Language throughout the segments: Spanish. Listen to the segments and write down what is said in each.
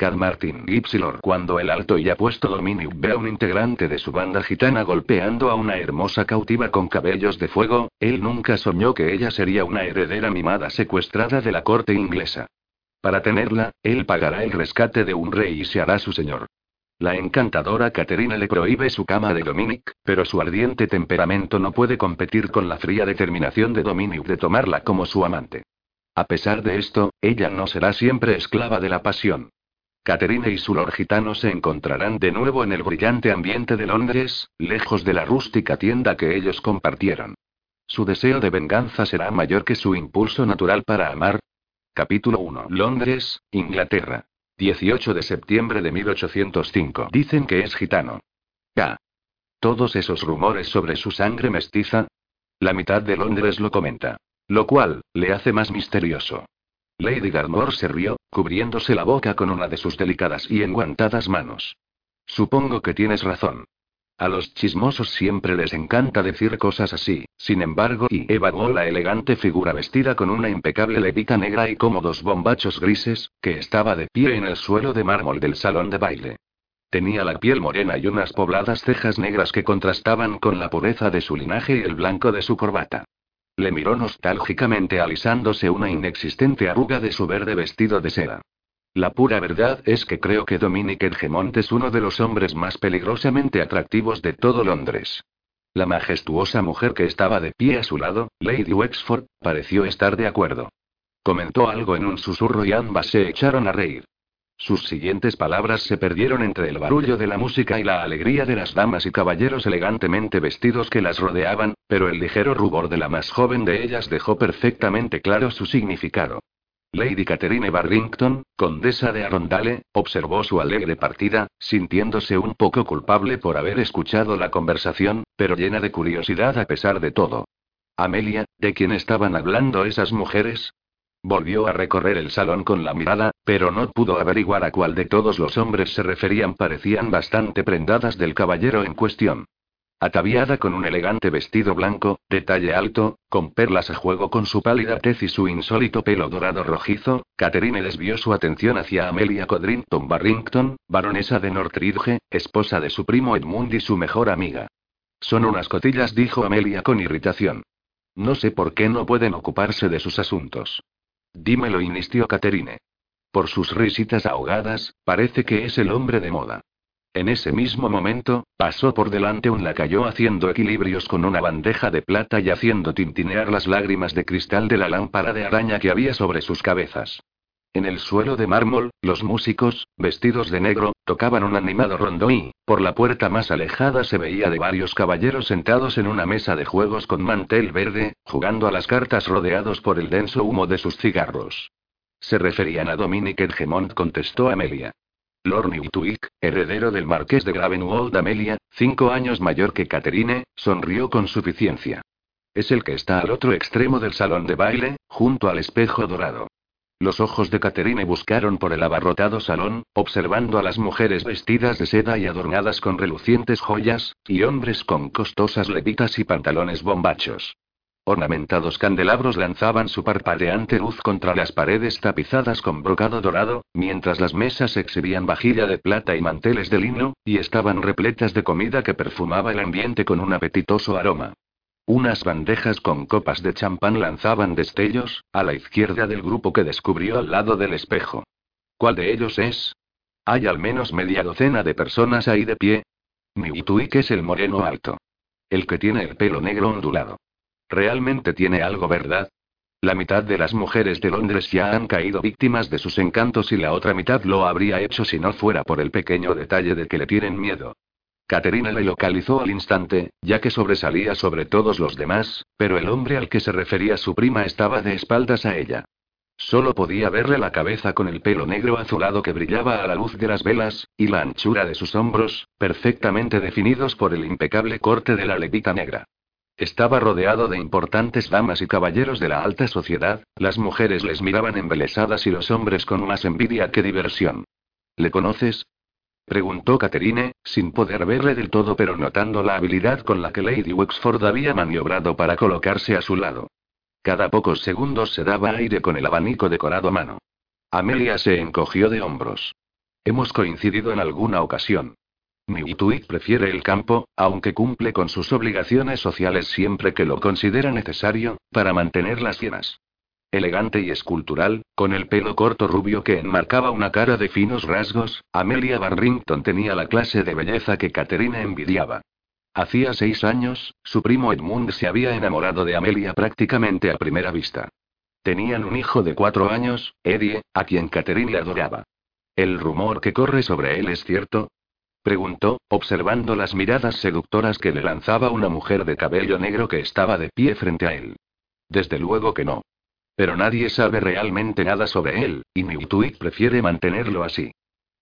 Car Martin Ypsilon. Cuando el alto y apuesto Dominic ve a un integrante de su banda gitana golpeando a una hermosa cautiva con cabellos de fuego, él nunca soñó que ella sería una heredera mimada secuestrada de la corte inglesa. Para tenerla, él pagará el rescate de un rey y se hará su señor. La encantadora Caterina le prohíbe su cama de Dominic, pero su ardiente temperamento no puede competir con la fría determinación de Dominic de tomarla como su amante. A pesar de esto, ella no será siempre esclava de la pasión. Caterina y su lord gitano se encontrarán de nuevo en el brillante ambiente de Londres, lejos de la rústica tienda que ellos compartieron. Su deseo de venganza será mayor que su impulso natural para amar. Capítulo 1. Londres, Inglaterra. 18 de septiembre de 1805. Dicen que es gitano. K. Todos esos rumores sobre su sangre mestiza. La mitad de Londres lo comenta. Lo cual, le hace más misterioso. Lady Garmore se rió, cubriéndose la boca con una de sus delicadas y enguantadas manos. Supongo que tienes razón. A los chismosos siempre les encanta decir cosas así, sin embargo, y evaluó la elegante figura vestida con una impecable levita negra y cómodos bombachos grises, que estaba de pie en el suelo de mármol del salón de baile. Tenía la piel morena y unas pobladas cejas negras que contrastaban con la pureza de su linaje y el blanco de su corbata. Le miró nostálgicamente alisándose una inexistente arruga de su verde vestido de seda. La pura verdad es que creo que Dominic Edgemont es uno de los hombres más peligrosamente atractivos de todo Londres. La majestuosa mujer que estaba de pie a su lado, Lady Wexford, pareció estar de acuerdo. Comentó algo en un susurro y ambas se echaron a reír. Sus siguientes palabras se perdieron entre el barullo de la música y la alegría de las damas y caballeros elegantemente vestidos que las rodeaban, pero el ligero rubor de la más joven de ellas dejó perfectamente claro su significado. Lady Catherine Barrington, condesa de Arundale, observó su alegre partida, sintiéndose un poco culpable por haber escuchado la conversación, pero llena de curiosidad a pesar de todo. Amelia, ¿de quién estaban hablando esas mujeres? Volvió a recorrer el salón con la mirada, pero no pudo averiguar a cuál de todos los hombres se referían. Parecían bastante prendadas del caballero en cuestión. Ataviada con un elegante vestido blanco, de talle alto, con perlas a juego con su pálida tez y su insólito pelo dorado rojizo, Catherine desvió su atención hacia Amelia Codrington Barrington, baronesa de Northridge, esposa de su primo Edmund y su mejor amiga. Son unas cotillas, dijo Amelia con irritación. No sé por qué no pueden ocuparse de sus asuntos. Dímelo, insistió Catherine. Por sus risitas ahogadas, parece que es el hombre de moda. En ese mismo momento, pasó por delante un lacayo haciendo equilibrios con una bandeja de plata y haciendo tintinear las lágrimas de cristal de la lámpara de araña que había sobre sus cabezas. En el suelo de mármol, los músicos, vestidos de negro, tocaban un animado rondo y, por la puerta más alejada se veía de varios caballeros sentados en una mesa de juegos con mantel verde, jugando a las cartas rodeados por el denso humo de sus cigarros. Se referían a Dominic Edgemont, contestó Amelia. Lord Newtwick, heredero del marqués de Gravenwold Amelia, cinco años mayor que Catherine, sonrió con suficiencia. Es el que está al otro extremo del salón de baile, junto al espejo dorado. Los ojos de Catherine buscaron por el abarrotado salón, observando a las mujeres vestidas de seda y adornadas con relucientes joyas, y hombres con costosas levitas y pantalones bombachos. Ornamentados candelabros lanzaban su parpadeante luz contra las paredes tapizadas con brocado dorado, mientras las mesas exhibían vajilla de plata y manteles de lino, y estaban repletas de comida que perfumaba el ambiente con un apetitoso aroma. Unas bandejas con copas de champán lanzaban destellos, a la izquierda del grupo que descubrió al lado del espejo. ¿Cuál de ellos es? Hay al menos media docena de personas ahí de pie. que es el moreno alto. El que tiene el pelo negro ondulado. Realmente tiene algo, ¿verdad? La mitad de las mujeres de Londres ya han caído víctimas de sus encantos y la otra mitad lo habría hecho si no fuera por el pequeño detalle de que le tienen miedo. Caterina le localizó al instante, ya que sobresalía sobre todos los demás, pero el hombre al que se refería su prima estaba de espaldas a ella. Solo podía verle la cabeza con el pelo negro azulado que brillaba a la luz de las velas, y la anchura de sus hombros, perfectamente definidos por el impecable corte de la levita negra. Estaba rodeado de importantes damas y caballeros de la alta sociedad, las mujeres les miraban embelesadas y los hombres con más envidia que diversión. ¿Le conoces? Preguntó Catherine, sin poder verle del todo pero notando la habilidad con la que Lady Wexford había maniobrado para colocarse a su lado. Cada pocos segundos se daba aire con el abanico decorado a mano. Amelia se encogió de hombros. Hemos coincidido en alguna ocasión. Mewtwo prefiere el campo, aunque cumple con sus obligaciones sociales siempre que lo considera necesario, para mantenerlas llenas. Elegante y escultural, con el pelo corto rubio que enmarcaba una cara de finos rasgos, Amelia Barrington tenía la clase de belleza que Catherine envidiaba. Hacía seis años, su primo Edmund se había enamorado de Amelia prácticamente a primera vista. Tenían un hijo de cuatro años, Eddie, a quien Catherine adoraba. ¿El rumor que corre sobre él es cierto? Preguntó, observando las miradas seductoras que le lanzaba una mujer de cabello negro que estaba de pie frente a él. Desde luego que no. Pero nadie sabe realmente nada sobre él, y Mewtwo prefiere mantenerlo así.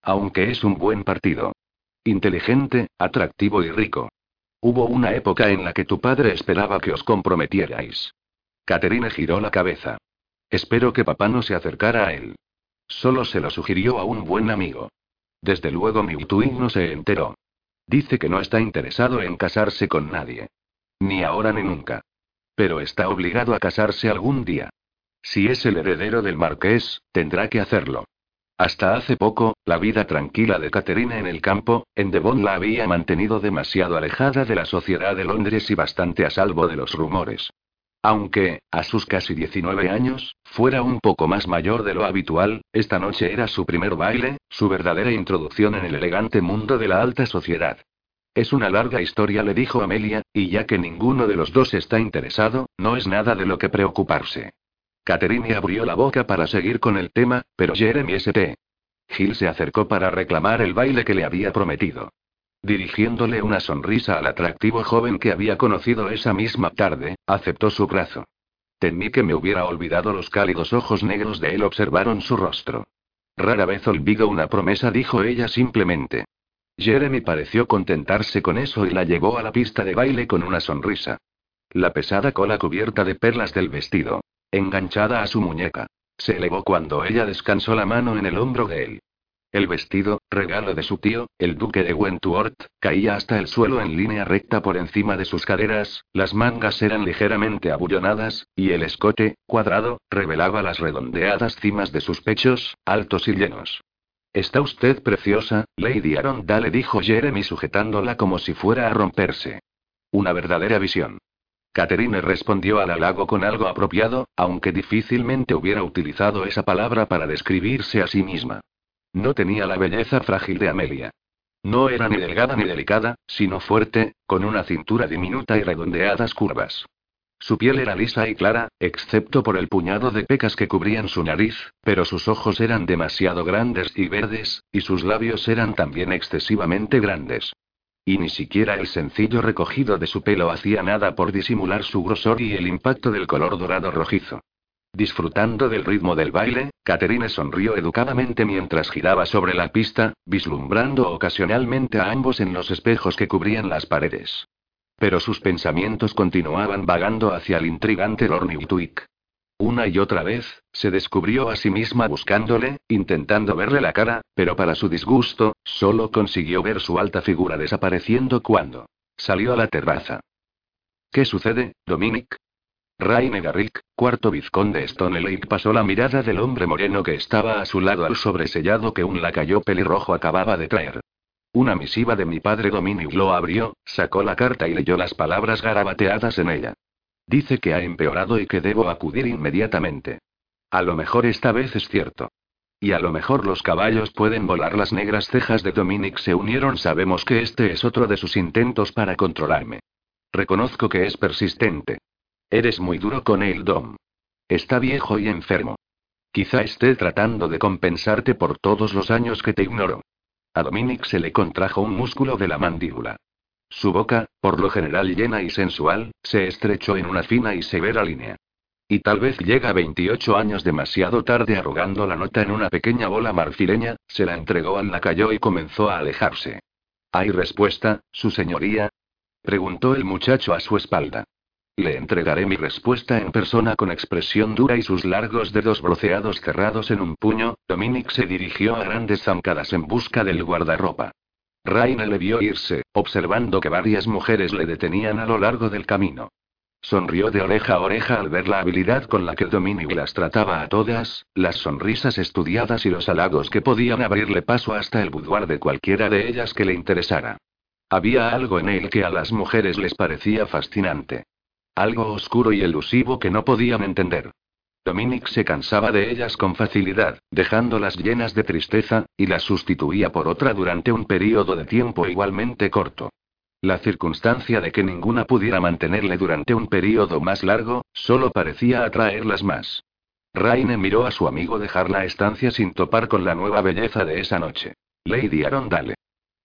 Aunque es un buen partido. Inteligente, atractivo y rico. Hubo una época en la que tu padre esperaba que os comprometierais. Caterine giró la cabeza. Espero que papá no se acercara a él. Solo se lo sugirió a un buen amigo. Desde luego Mewtwo no se enteró. Dice que no está interesado en casarse con nadie. Ni ahora ni nunca. Pero está obligado a casarse algún día. Si es el heredero del marqués, tendrá que hacerlo. Hasta hace poco, la vida tranquila de Caterina en el campo, en Devon la había mantenido demasiado alejada de la sociedad de Londres y bastante a salvo de los rumores. Aunque, a sus casi 19 años, fuera un poco más mayor de lo habitual, esta noche era su primer baile, su verdadera introducción en el elegante mundo de la alta sociedad. Es una larga historia, le dijo Amelia, y ya que ninguno de los dos está interesado, no es nada de lo que preocuparse. Catherine abrió la boca para seguir con el tema, pero Jeremy St. Gil se acercó para reclamar el baile que le había prometido. Dirigiéndole una sonrisa al atractivo joven que había conocido esa misma tarde, aceptó su brazo. Temí que me hubiera olvidado los cálidos ojos negros de él observaron su rostro. Rara vez olvido una promesa, dijo ella simplemente. Jeremy pareció contentarse con eso y la llevó a la pista de baile con una sonrisa. La pesada cola cubierta de perlas del vestido, enganchada a su muñeca. Se elevó cuando ella descansó la mano en el hombro de él. El vestido, regalo de su tío, el duque de Wentworth, caía hasta el suelo en línea recta por encima de sus caderas, las mangas eran ligeramente abullonadas, y el escote, cuadrado, revelaba las redondeadas cimas de sus pechos, altos y llenos. Está usted preciosa, Lady Aronda le dijo Jeremy sujetándola como si fuera a romperse. Una verdadera visión. Catherine respondió al halago con algo apropiado, aunque difícilmente hubiera utilizado esa palabra para describirse a sí misma. No tenía la belleza frágil de Amelia. No era ni delgada ni delicada, sino fuerte, con una cintura diminuta y redondeadas curvas. Su piel era lisa y clara, excepto por el puñado de pecas que cubrían su nariz, pero sus ojos eran demasiado grandes y verdes, y sus labios eran también excesivamente grandes. Y ni siquiera el sencillo recogido de su pelo hacía nada por disimular su grosor y el impacto del color dorado rojizo. Disfrutando del ritmo del baile, Catherine sonrió educadamente mientras giraba sobre la pista, vislumbrando ocasionalmente a ambos en los espejos que cubrían las paredes. Pero sus pensamientos continuaban vagando hacia el intrigante Newtwick. Una y otra vez, se descubrió a sí misma buscándole, intentando verle la cara, pero para su disgusto, solo consiguió ver su alta figura desapareciendo cuando salió a la terraza. ¿Qué sucede, Dominic? Raine Garrick, cuarto vizconde Stone Lake, pasó la mirada del hombre moreno que estaba a su lado al sobresellado que un lacayo pelirrojo acababa de traer. Una misiva de mi padre Dominic lo abrió, sacó la carta y leyó las palabras garabateadas en ella. Dice que ha empeorado y que debo acudir inmediatamente. A lo mejor esta vez es cierto. Y a lo mejor los caballos pueden volar. Las negras cejas de Dominic se unieron. Sabemos que este es otro de sus intentos para controlarme. Reconozco que es persistente. Eres muy duro con él, Dom. Está viejo y enfermo. Quizá esté tratando de compensarte por todos los años que te ignoro. A Dominic se le contrajo un músculo de la mandíbula. Su boca, por lo general llena y sensual, se estrechó en una fina y severa línea. Y tal vez llega 28 años demasiado tarde arrugando la nota en una pequeña bola marfileña, se la entregó al lacayo y comenzó a alejarse. ¿Hay respuesta, su señoría? preguntó el muchacho a su espalda. Le entregaré mi respuesta en persona con expresión dura y sus largos dedos broceados cerrados en un puño. Dominic se dirigió a grandes zancadas en busca del guardarropa. Raina le vio irse, observando que varias mujeres le detenían a lo largo del camino. Sonrió de oreja a oreja al ver la habilidad con la que Dominic las trataba a todas, las sonrisas estudiadas y los halagos que podían abrirle paso hasta el boudoir de cualquiera de ellas que le interesara. Había algo en él que a las mujeres les parecía fascinante. Algo oscuro y elusivo que no podían entender. Dominic se cansaba de ellas con facilidad, dejándolas llenas de tristeza, y las sustituía por otra durante un periodo de tiempo igualmente corto. La circunstancia de que ninguna pudiera mantenerle durante un periodo más largo, solo parecía atraerlas más. Raine miró a su amigo dejar la estancia sin topar con la nueva belleza de esa noche. Lady Arondale.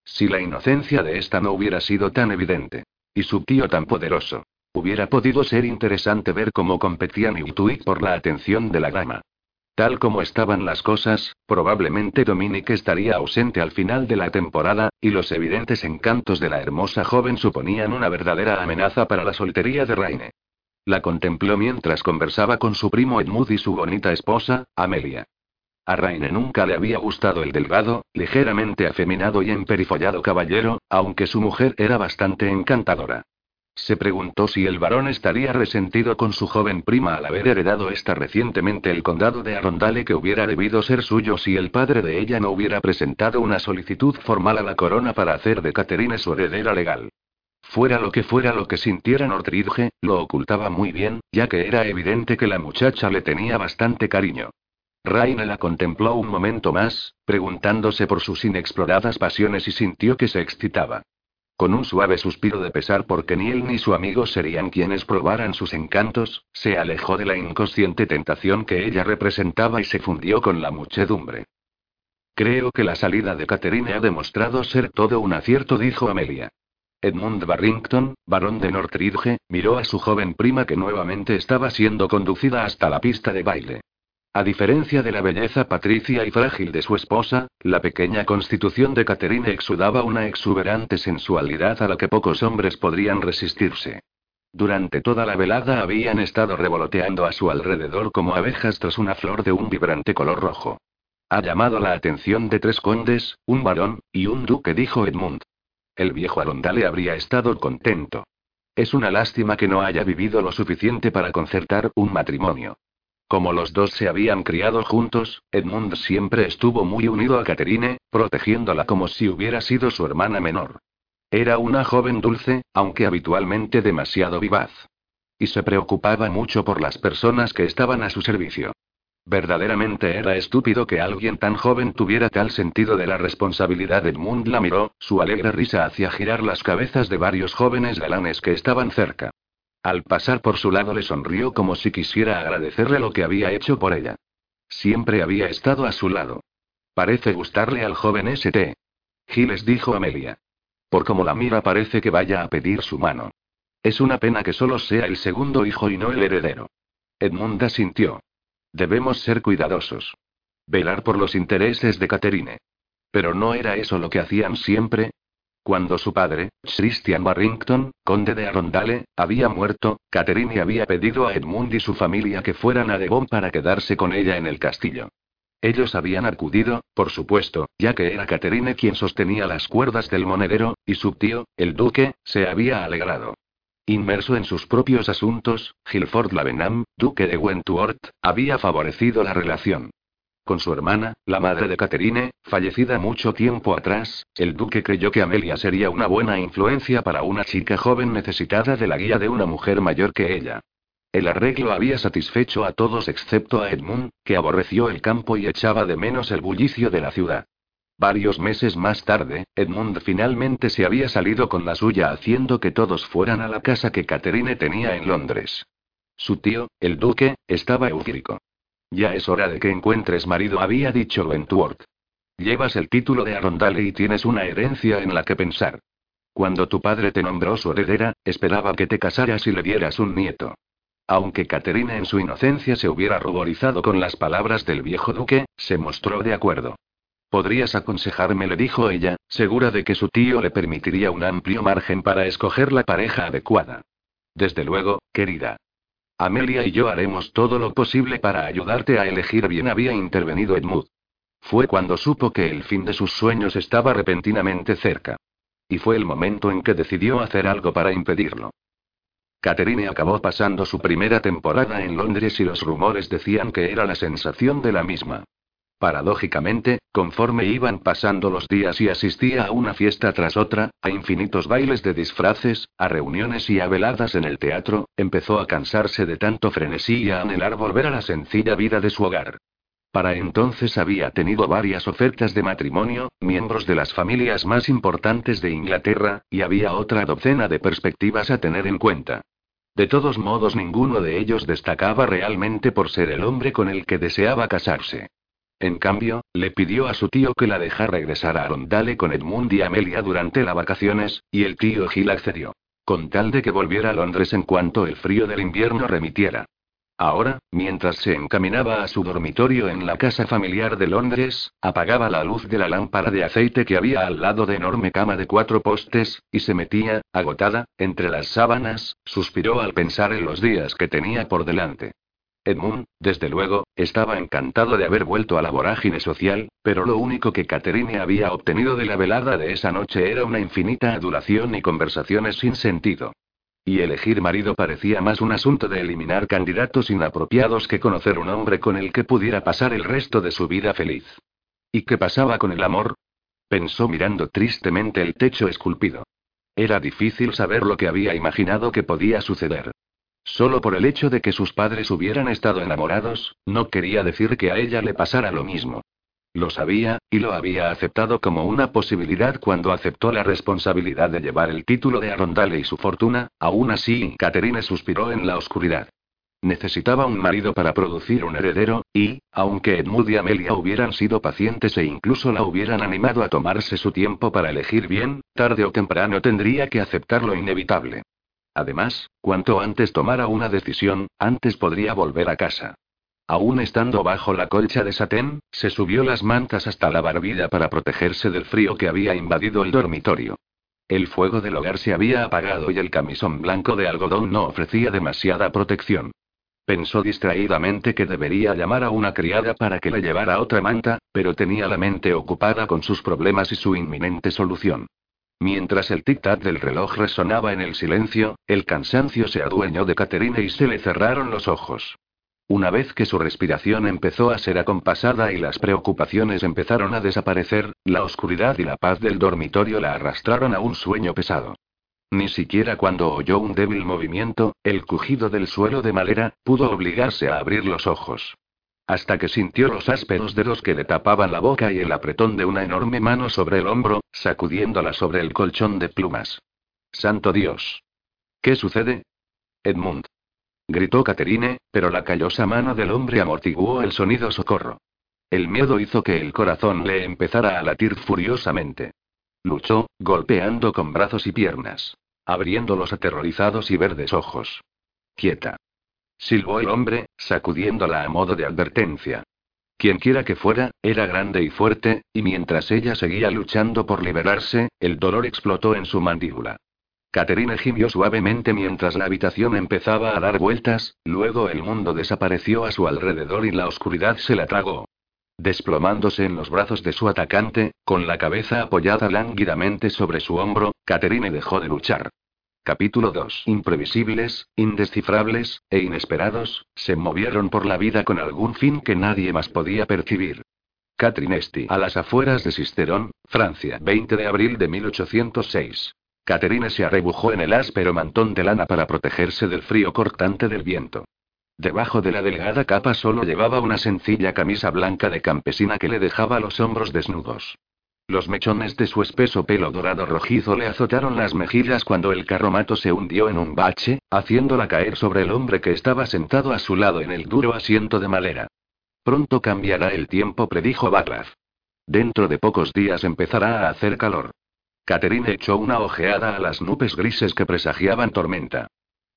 Si la inocencia de esta no hubiera sido tan evidente. Y su tío tan poderoso. Hubiera podido ser interesante ver cómo competían Newtwick por la atención de la dama. Tal como estaban las cosas, probablemente Dominic estaría ausente al final de la temporada, y los evidentes encantos de la hermosa joven suponían una verdadera amenaza para la soltería de Raine. La contempló mientras conversaba con su primo Edmund y su bonita esposa, Amelia. A Raine nunca le había gustado el delgado, ligeramente afeminado y emperifollado caballero, aunque su mujer era bastante encantadora. Se preguntó si el varón estaría resentido con su joven prima al haber heredado esta recientemente el condado de Arondale que hubiera debido ser suyo si el padre de ella no hubiera presentado una solicitud formal a la corona para hacer de Caterine su heredera legal. Fuera lo que fuera lo que sintiera Nortridge, lo ocultaba muy bien, ya que era evidente que la muchacha le tenía bastante cariño. Raine la contempló un momento más, preguntándose por sus inexploradas pasiones y sintió que se excitaba. Con un suave suspiro de pesar porque ni él ni su amigo serían quienes probaran sus encantos, se alejó de la inconsciente tentación que ella representaba y se fundió con la muchedumbre. Creo que la salida de Catherine ha demostrado ser todo un acierto, dijo Amelia. Edmund Barrington, barón de Northridge, miró a su joven prima que nuevamente estaba siendo conducida hasta la pista de baile. A diferencia de la belleza patricia y frágil de su esposa, la pequeña constitución de Catherine exudaba una exuberante sensualidad a la que pocos hombres podrían resistirse. Durante toda la velada habían estado revoloteando a su alrededor como abejas tras una flor de un vibrante color rojo. Ha llamado la atención de tres condes, un varón, y un duque, dijo Edmund. El viejo Arondale habría estado contento. Es una lástima que no haya vivido lo suficiente para concertar un matrimonio. Como los dos se habían criado juntos, Edmund siempre estuvo muy unido a Catherine, protegiéndola como si hubiera sido su hermana menor. Era una joven dulce, aunque habitualmente demasiado vivaz. Y se preocupaba mucho por las personas que estaban a su servicio. Verdaderamente era estúpido que alguien tan joven tuviera tal sentido de la responsabilidad. Edmund la miró, su alegre risa hacía girar las cabezas de varios jóvenes galanes que estaban cerca. Al pasar por su lado le sonrió como si quisiera agradecerle lo que había hecho por ella. Siempre había estado a su lado. Parece gustarle al joven St. Giles dijo Amelia. Por como la mira parece que vaya a pedir su mano. Es una pena que solo sea el segundo hijo y no el heredero. Edmunda sintió. Debemos ser cuidadosos. Velar por los intereses de Catherine. Pero no era eso lo que hacían siempre, cuando su padre, Christian Barrington, conde de Arondale, había muerto, Catherine había pedido a Edmund y su familia que fueran a Devon para quedarse con ella en el castillo. Ellos habían acudido, por supuesto, ya que era Catherine quien sostenía las cuerdas del monedero, y su tío, el duque, se había alegrado. Inmerso en sus propios asuntos, Gilford Lavenham, duque de Wentworth, había favorecido la relación. Con su hermana, la madre de Catherine, fallecida mucho tiempo atrás, el duque creyó que Amelia sería una buena influencia para una chica joven necesitada de la guía de una mujer mayor que ella. El arreglo había satisfecho a todos excepto a Edmund, que aborreció el campo y echaba de menos el bullicio de la ciudad. Varios meses más tarde, Edmund finalmente se había salido con la suya haciendo que todos fueran a la casa que Catherine tenía en Londres. Su tío, el duque, estaba eufórico. Ya es hora de que encuentres marido, había dicho Wentworth. Llevas el título de Arondale y tienes una herencia en la que pensar. Cuando tu padre te nombró su heredera, esperaba que te casaras y le dieras un nieto. Aunque Caterina en su inocencia se hubiera ruborizado con las palabras del viejo duque, se mostró de acuerdo. Podrías aconsejarme, le dijo ella, segura de que su tío le permitiría un amplio margen para escoger la pareja adecuada. Desde luego, querida. Amelia y yo haremos todo lo posible para ayudarte a elegir bien, había intervenido Edmund. Fue cuando supo que el fin de sus sueños estaba repentinamente cerca. Y fue el momento en que decidió hacer algo para impedirlo. Catherine acabó pasando su primera temporada en Londres y los rumores decían que era la sensación de la misma. Paradójicamente, conforme iban pasando los días y asistía a una fiesta tras otra, a infinitos bailes de disfraces, a reuniones y a veladas en el teatro, empezó a cansarse de tanto frenesí y a anhelar volver a la sencilla vida de su hogar. Para entonces había tenido varias ofertas de matrimonio, miembros de las familias más importantes de Inglaterra, y había otra docena de perspectivas a tener en cuenta. De todos modos, ninguno de ellos destacaba realmente por ser el hombre con el que deseaba casarse. En cambio, le pidió a su tío que la dejara regresar a Arondale con Edmund y Amelia durante las vacaciones, y el tío Gil accedió. Con tal de que volviera a Londres en cuanto el frío del invierno remitiera. Ahora, mientras se encaminaba a su dormitorio en la casa familiar de Londres, apagaba la luz de la lámpara de aceite que había al lado de enorme cama de cuatro postes, y se metía, agotada, entre las sábanas, suspiró al pensar en los días que tenía por delante. Edmund, desde luego, estaba encantado de haber vuelto a la vorágine social, pero lo único que Catherine había obtenido de la velada de esa noche era una infinita adulación y conversaciones sin sentido. Y elegir marido parecía más un asunto de eliminar candidatos inapropiados que conocer un hombre con el que pudiera pasar el resto de su vida feliz. ¿Y qué pasaba con el amor? Pensó mirando tristemente el techo esculpido. Era difícil saber lo que había imaginado que podía suceder. Solo por el hecho de que sus padres hubieran estado enamorados, no quería decir que a ella le pasara lo mismo. Lo sabía, y lo había aceptado como una posibilidad cuando aceptó la responsabilidad de llevar el título de Arondale y su fortuna, aún así, Catherine suspiró en la oscuridad. Necesitaba un marido para producir un heredero, y, aunque Edmund y Amelia hubieran sido pacientes e incluso la hubieran animado a tomarse su tiempo para elegir bien, tarde o temprano tendría que aceptar lo inevitable. Además, cuanto antes tomara una decisión, antes podría volver a casa. Aún estando bajo la colcha de satén, se subió las mantas hasta la barbilla para protegerse del frío que había invadido el dormitorio. El fuego del hogar se había apagado y el camisón blanco de algodón no ofrecía demasiada protección. Pensó distraídamente que debería llamar a una criada para que le llevara otra manta, pero tenía la mente ocupada con sus problemas y su inminente solución. Mientras el tic-tac del reloj resonaba en el silencio, el cansancio se adueñó de Caterina y se le cerraron los ojos. Una vez que su respiración empezó a ser acompasada y las preocupaciones empezaron a desaparecer, la oscuridad y la paz del dormitorio la arrastraron a un sueño pesado. Ni siquiera cuando oyó un débil movimiento, el cujido del suelo de madera, pudo obligarse a abrir los ojos. Hasta que sintió los ásperos dedos que le tapaban la boca y el apretón de una enorme mano sobre el hombro, sacudiéndola sobre el colchón de plumas. ¡Santo Dios! ¿Qué sucede? Edmund. Gritó Caterine, pero la callosa mano del hombre amortiguó el sonido socorro. El miedo hizo que el corazón le empezara a latir furiosamente. Luchó, golpeando con brazos y piernas. Abriendo los aterrorizados y verdes ojos. Quieta. Silbó el hombre, sacudiéndola a modo de advertencia. Quienquiera que fuera, era grande y fuerte, y mientras ella seguía luchando por liberarse, el dolor explotó en su mandíbula. Caterina gimió suavemente mientras la habitación empezaba a dar vueltas, luego el mundo desapareció a su alrededor y la oscuridad se la tragó. Desplomándose en los brazos de su atacante, con la cabeza apoyada lánguidamente sobre su hombro, Caterine dejó de luchar. Capítulo 2. Imprevisibles, indescifrables, e inesperados, se movieron por la vida con algún fin que nadie más podía percibir. Catherine Esti. A las afueras de Sisterón, Francia. 20 de abril de 1806. Catherine se arrebujó en el áspero mantón de lana para protegerse del frío cortante del viento. Debajo de la delgada capa solo llevaba una sencilla camisa blanca de campesina que le dejaba los hombros desnudos. Los mechones de su espeso pelo dorado rojizo le azotaron las mejillas cuando el carromato se hundió en un bache, haciéndola caer sobre el hombre que estaba sentado a su lado en el duro asiento de madera. Pronto cambiará el tiempo, predijo Baclav. Dentro de pocos días empezará a hacer calor. Catherine echó una ojeada a las nubes grises que presagiaban tormenta.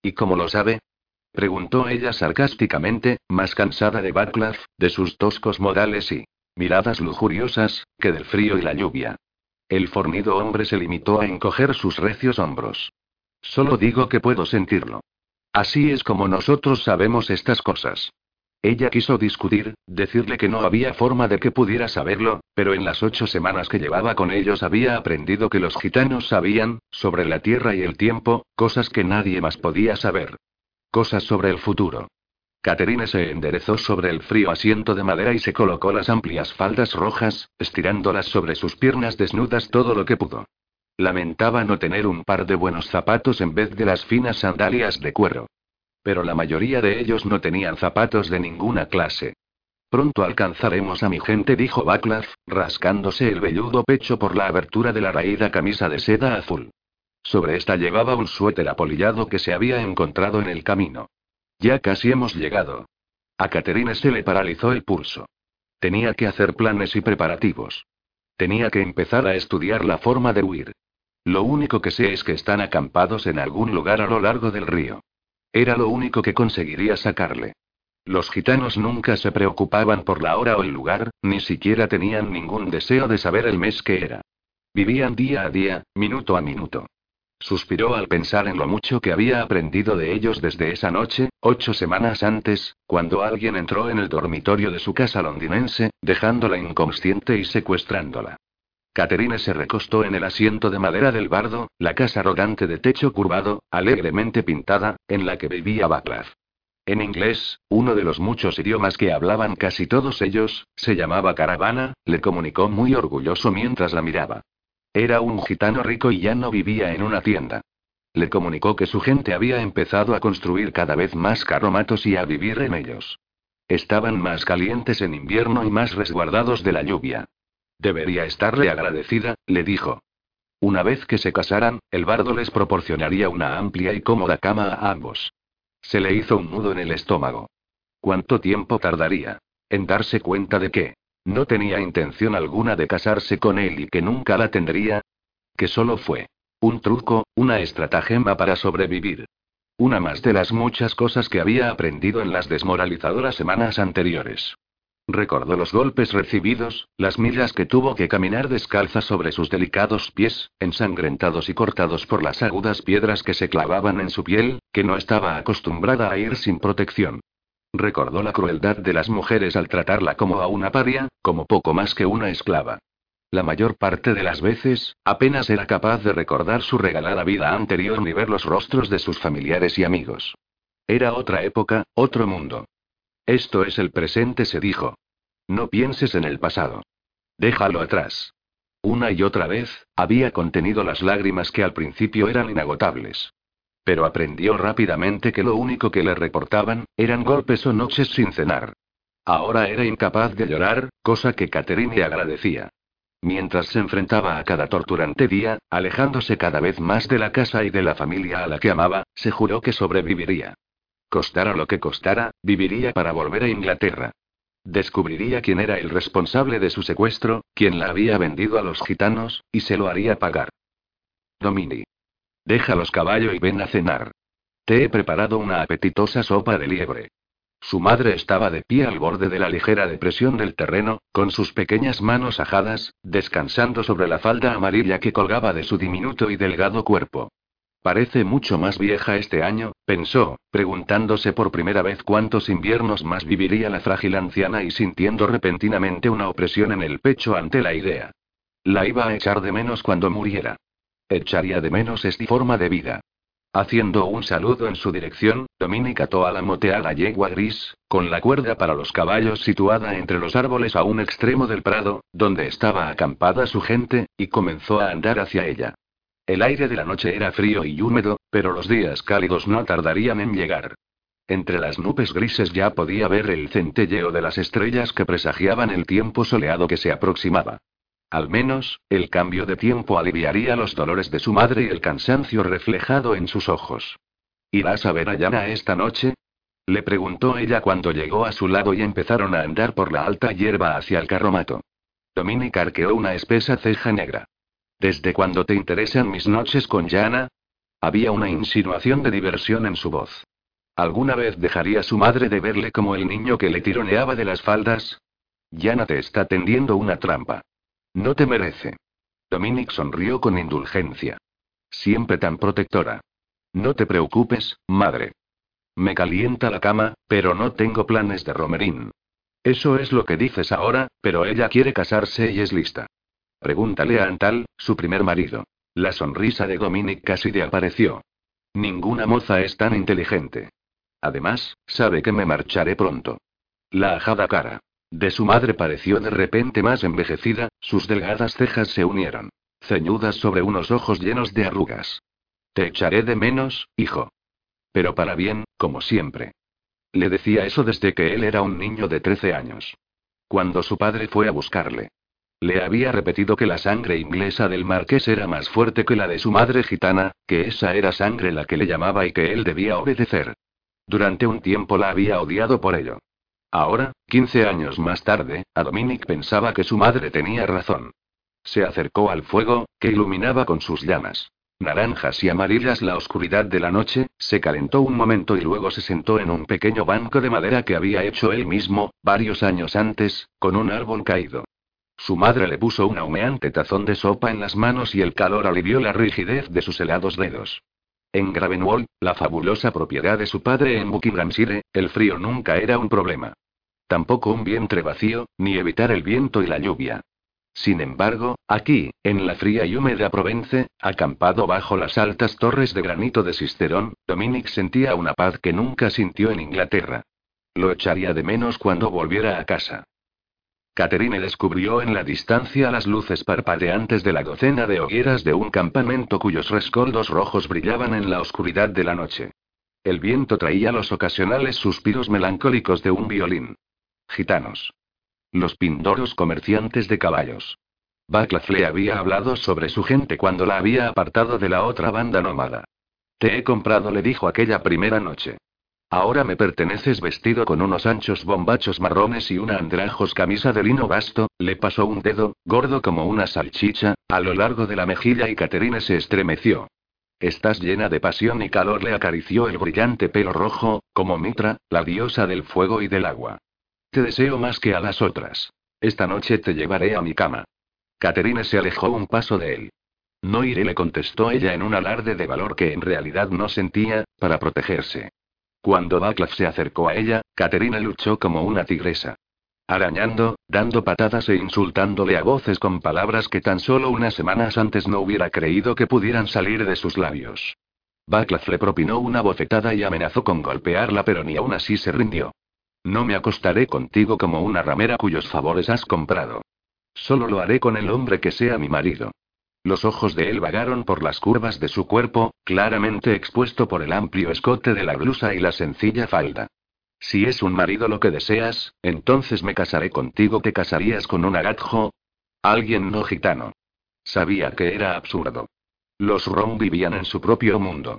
¿Y cómo lo sabe? preguntó ella sarcásticamente, más cansada de Baclav, de sus toscos modales y Miradas lujuriosas, que del frío y la lluvia. El fornido hombre se limitó a encoger sus recios hombros. Solo digo que puedo sentirlo. Así es como nosotros sabemos estas cosas. Ella quiso discutir, decirle que no había forma de que pudiera saberlo, pero en las ocho semanas que llevaba con ellos había aprendido que los gitanos sabían, sobre la tierra y el tiempo, cosas que nadie más podía saber. Cosas sobre el futuro. Caterine se enderezó sobre el frío asiento de madera y se colocó las amplias faldas rojas, estirándolas sobre sus piernas desnudas todo lo que pudo. Lamentaba no tener un par de buenos zapatos en vez de las finas sandalias de cuero. Pero la mayoría de ellos no tenían zapatos de ninguna clase. Pronto alcanzaremos a mi gente, dijo Baclav, rascándose el velludo pecho por la abertura de la raída camisa de seda azul. Sobre esta llevaba un suéter apolillado que se había encontrado en el camino. Ya casi hemos llegado. A Caterine se le paralizó el pulso. Tenía que hacer planes y preparativos. Tenía que empezar a estudiar la forma de huir. Lo único que sé es que están acampados en algún lugar a lo largo del río. Era lo único que conseguiría sacarle. Los gitanos nunca se preocupaban por la hora o el lugar, ni siquiera tenían ningún deseo de saber el mes que era. Vivían día a día, minuto a minuto. Suspiró al pensar en lo mucho que había aprendido de ellos desde esa noche, ocho semanas antes, cuando alguien entró en el dormitorio de su casa londinense, dejándola inconsciente y secuestrándola. Caterine se recostó en el asiento de madera del bardo, la casa arrogante de techo curvado, alegremente pintada, en la que vivía Baclav. En inglés, uno de los muchos idiomas que hablaban casi todos ellos, se llamaba Caravana, le comunicó muy orgulloso mientras la miraba. Era un gitano rico y ya no vivía en una tienda. Le comunicó que su gente había empezado a construir cada vez más carromatos y a vivir en ellos. Estaban más calientes en invierno y más resguardados de la lluvia. Debería estarle agradecida, le dijo. Una vez que se casaran, el bardo les proporcionaría una amplia y cómoda cama a ambos. Se le hizo un nudo en el estómago. ¿Cuánto tiempo tardaría? En darse cuenta de que no tenía intención alguna de casarse con él y que nunca la tendría. Que solo fue un truco, una estratagema para sobrevivir. Una más de las muchas cosas que había aprendido en las desmoralizadoras semanas anteriores. Recordó los golpes recibidos, las millas que tuvo que caminar descalza sobre sus delicados pies, ensangrentados y cortados por las agudas piedras que se clavaban en su piel, que no estaba acostumbrada a ir sin protección. Recordó la crueldad de las mujeres al tratarla como a una paria, como poco más que una esclava. La mayor parte de las veces, apenas era capaz de recordar su regalada vida anterior ni ver los rostros de sus familiares y amigos. Era otra época, otro mundo. Esto es el presente, se dijo. No pienses en el pasado. Déjalo atrás. Una y otra vez, había contenido las lágrimas que al principio eran inagotables. Pero aprendió rápidamente que lo único que le reportaban, eran golpes o noches sin cenar. Ahora era incapaz de llorar, cosa que Catherine agradecía. Mientras se enfrentaba a cada torturante día, alejándose cada vez más de la casa y de la familia a la que amaba, se juró que sobreviviría. Costara lo que costara, viviría para volver a Inglaterra. Descubriría quién era el responsable de su secuestro, quién la había vendido a los gitanos, y se lo haría pagar. Domini. Déjalos caballo y ven a cenar. Te he preparado una apetitosa sopa de liebre. Su madre estaba de pie al borde de la ligera depresión del terreno, con sus pequeñas manos ajadas, descansando sobre la falda amarilla que colgaba de su diminuto y delgado cuerpo. Parece mucho más vieja este año, pensó, preguntándose por primera vez cuántos inviernos más viviría la frágil anciana y sintiendo repentinamente una opresión en el pecho ante la idea. La iba a echar de menos cuando muriera. Echaría de menos esta forma de vida. Haciendo un saludo en su dirección, Dominic ató a la moteada yegua gris, con la cuerda para los caballos situada entre los árboles a un extremo del prado, donde estaba acampada su gente, y comenzó a andar hacia ella. El aire de la noche era frío y húmedo, pero los días cálidos no tardarían en llegar. Entre las nubes grises ya podía ver el centelleo de las estrellas que presagiaban el tiempo soleado que se aproximaba. Al menos, el cambio de tiempo aliviaría los dolores de su madre y el cansancio reflejado en sus ojos. ¿Irás a ver a Yana esta noche? Le preguntó ella cuando llegó a su lado y empezaron a andar por la alta hierba hacia el carromato. Dominic arqueó una espesa ceja negra. ¿Desde cuándo te interesan mis noches con Yana? Había una insinuación de diversión en su voz. ¿Alguna vez dejaría su madre de verle como el niño que le tironeaba de las faldas? Yana te está tendiendo una trampa. No te merece. Dominic sonrió con indulgencia. Siempre tan protectora. No te preocupes, madre. Me calienta la cama, pero no tengo planes de Romerín. Eso es lo que dices ahora, pero ella quiere casarse y es lista. Pregúntale a Antal, su primer marido. La sonrisa de Dominic casi apareció. Ninguna moza es tan inteligente. Además, sabe que me marcharé pronto. La ajada cara de su madre pareció de repente más envejecida, sus delgadas cejas se unieron. Ceñudas sobre unos ojos llenos de arrugas. Te echaré de menos, hijo. Pero para bien, como siempre. Le decía eso desde que él era un niño de 13 años. Cuando su padre fue a buscarle. Le había repetido que la sangre inglesa del marqués era más fuerte que la de su madre gitana, que esa era sangre la que le llamaba y que él debía obedecer. Durante un tiempo la había odiado por ello. Ahora, 15 años más tarde, a Dominic pensaba que su madre tenía razón. Se acercó al fuego, que iluminaba con sus llamas. Naranjas y amarillas la oscuridad de la noche, se calentó un momento y luego se sentó en un pequeño banco de madera que había hecho él mismo, varios años antes, con un árbol caído. Su madre le puso un humeante tazón de sopa en las manos y el calor alivió la rigidez de sus helados dedos. En Gravenwall, la fabulosa propiedad de su padre en Buckinghamshire, el frío nunca era un problema. Tampoco un vientre vacío, ni evitar el viento y la lluvia. Sin embargo, aquí, en la fría y húmeda Provence, acampado bajo las altas torres de granito de Sisterón, Dominic sentía una paz que nunca sintió en Inglaterra. Lo echaría de menos cuando volviera a casa. Catherine descubrió en la distancia las luces parpadeantes de la docena de hogueras de un campamento cuyos rescoldos rojos brillaban en la oscuridad de la noche. El viento traía los ocasionales suspiros melancólicos de un violín. Gitanos. Los pindoros comerciantes de caballos. Backlaff le había hablado sobre su gente cuando la había apartado de la otra banda nómada. Te he comprado, le dijo aquella primera noche. Ahora me perteneces vestido con unos anchos bombachos marrones y una andrajos camisa de lino vasto, le pasó un dedo, gordo como una salchicha, a lo largo de la mejilla y Caterine se estremeció. Estás llena de pasión y calor, le acarició el brillante pelo rojo, como Mitra, la diosa del fuego y del agua. Te deseo más que a las otras. Esta noche te llevaré a mi cama. Caterine se alejó un paso de él. No iré, le contestó ella en un alarde de valor que en realidad no sentía, para protegerse. Cuando Baclav se acercó a ella, Caterine luchó como una tigresa. Arañando, dando patadas e insultándole a voces con palabras que tan solo unas semanas antes no hubiera creído que pudieran salir de sus labios. Baclav le propinó una bofetada y amenazó con golpearla, pero ni aún así se rindió. No me acostaré contigo como una ramera cuyos favores has comprado. Solo lo haré con el hombre que sea mi marido. Los ojos de él vagaron por las curvas de su cuerpo, claramente expuesto por el amplio escote de la blusa y la sencilla falda. Si es un marido lo que deseas, entonces me casaré contigo. ¿Te casarías con un agatjo? Alguien no gitano. Sabía que era absurdo. Los Rom vivían en su propio mundo.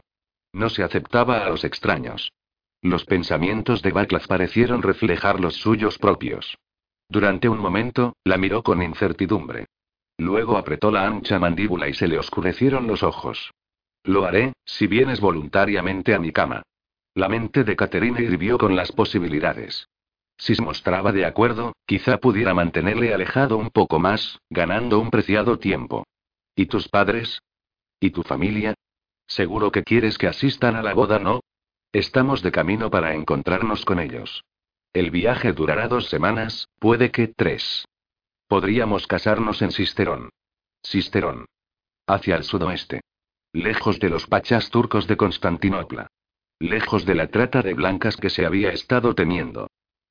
No se aceptaba a los extraños. Los pensamientos de Backlash parecieron reflejar los suyos propios. Durante un momento, la miró con incertidumbre. Luego apretó la ancha mandíbula y se le oscurecieron los ojos. Lo haré, si vienes voluntariamente a mi cama. La mente de Caterina hirvió con las posibilidades. Si se mostraba de acuerdo, quizá pudiera mantenerle alejado un poco más, ganando un preciado tiempo. ¿Y tus padres? ¿Y tu familia? Seguro que quieres que asistan a la boda, ¿no? Estamos de camino para encontrarnos con ellos. El viaje durará dos semanas, puede que tres. Podríamos casarnos en Sisterón. Sisterón. Hacia el sudoeste. Lejos de los pachas turcos de Constantinopla. Lejos de la trata de blancas que se había estado teniendo.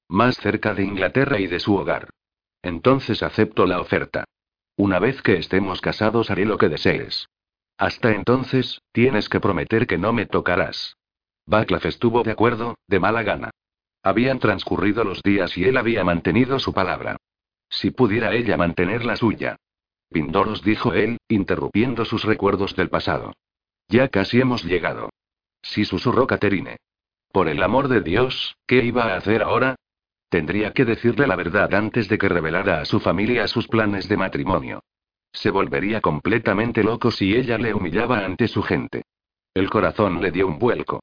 Más cerca de Inglaterra y de su hogar. Entonces acepto la oferta. Una vez que estemos casados haré lo que desees. Hasta entonces, tienes que prometer que no me tocarás. Backlav estuvo de acuerdo, de mala gana. Habían transcurrido los días y él había mantenido su palabra. Si pudiera ella mantener la suya. Pindoros dijo él, interrumpiendo sus recuerdos del pasado. Ya casi hemos llegado. Sí susurró Caterine. Por el amor de Dios, ¿qué iba a hacer ahora? Tendría que decirle la verdad antes de que revelara a su familia sus planes de matrimonio. Se volvería completamente loco si ella le humillaba ante su gente. El corazón le dio un vuelco.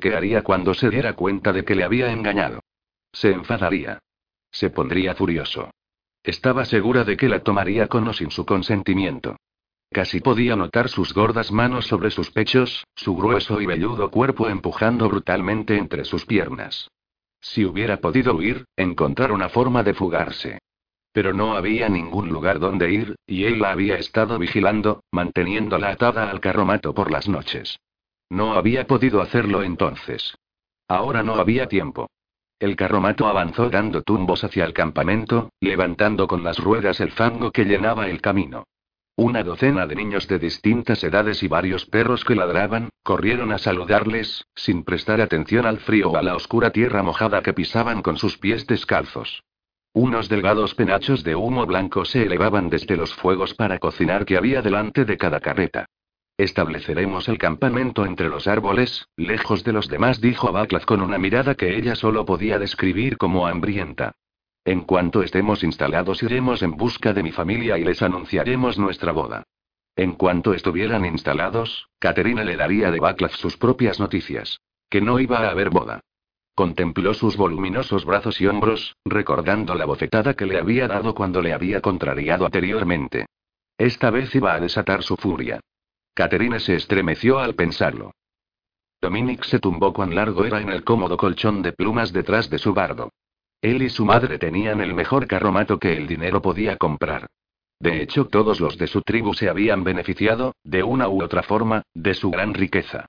¿Qué haría cuando se diera cuenta de que le había engañado? Se enfadaría. Se pondría furioso. Estaba segura de que la tomaría con o sin su consentimiento. casi podía notar sus gordas manos sobre sus pechos, su grueso y velludo cuerpo empujando brutalmente entre sus piernas. Si hubiera podido huir, encontrar una forma de fugarse. Pero no había ningún lugar donde ir, y él la había estado vigilando, manteniéndola atada al carromato por las noches. No había podido hacerlo entonces. Ahora no había tiempo. El carromato avanzó dando tumbos hacia el campamento, levantando con las ruedas el fango que llenaba el camino. Una docena de niños de distintas edades y varios perros que ladraban, corrieron a saludarles, sin prestar atención al frío o a la oscura tierra mojada que pisaban con sus pies descalzos. Unos delgados penachos de humo blanco se elevaban desde los fuegos para cocinar que había delante de cada carreta. Estableceremos el campamento entre los árboles, lejos de los demás, dijo Baclav con una mirada que ella solo podía describir como hambrienta. En cuanto estemos instalados iremos en busca de mi familia y les anunciaremos nuestra boda. En cuanto estuvieran instalados, Caterina le daría de Baclav sus propias noticias. Que no iba a haber boda. Contempló sus voluminosos brazos y hombros, recordando la bofetada que le había dado cuando le había contrariado anteriormente. Esta vez iba a desatar su furia. Caterina se estremeció al pensarlo. Dominic se tumbó cuán largo era en el cómodo colchón de plumas detrás de su bardo. Él y su madre tenían el mejor carromato que el dinero podía comprar. De hecho, todos los de su tribu se habían beneficiado, de una u otra forma, de su gran riqueza.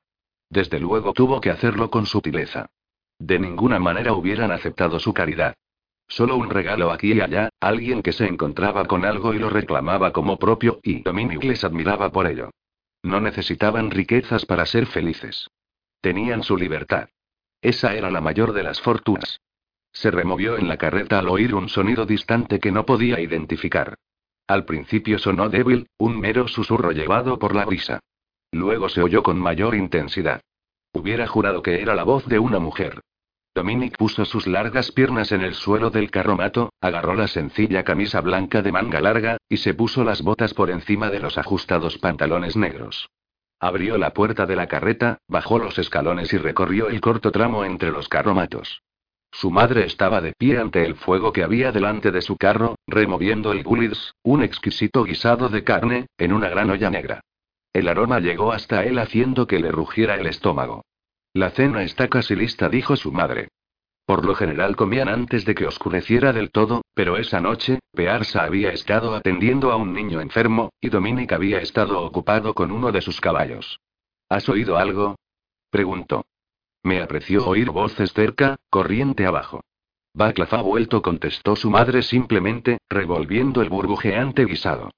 Desde luego tuvo que hacerlo con sutileza. De ninguna manera hubieran aceptado su caridad. Solo un regalo aquí y allá, alguien que se encontraba con algo y lo reclamaba como propio, y Dominic les admiraba por ello. No necesitaban riquezas para ser felices. Tenían su libertad. Esa era la mayor de las fortunas. Se removió en la carreta al oír un sonido distante que no podía identificar. Al principio sonó débil, un mero susurro llevado por la brisa. Luego se oyó con mayor intensidad. Hubiera jurado que era la voz de una mujer. Dominic puso sus largas piernas en el suelo del carromato, agarró la sencilla camisa blanca de manga larga, y se puso las botas por encima de los ajustados pantalones negros. Abrió la puerta de la carreta, bajó los escalones y recorrió el corto tramo entre los carromatos. Su madre estaba de pie ante el fuego que había delante de su carro, removiendo el gulids, un exquisito guisado de carne, en una gran olla negra. El aroma llegó hasta él haciendo que le rugiera el estómago. La cena está casi lista, dijo su madre. Por lo general comían antes de que oscureciera del todo, pero esa noche, Pearsa había estado atendiendo a un niño enfermo, y Dominic había estado ocupado con uno de sus caballos. ¿Has oído algo? preguntó. Me apreció oír voces cerca, corriente abajo. Baclav ha vuelto, contestó su madre simplemente, revolviendo el burbujeante guisado.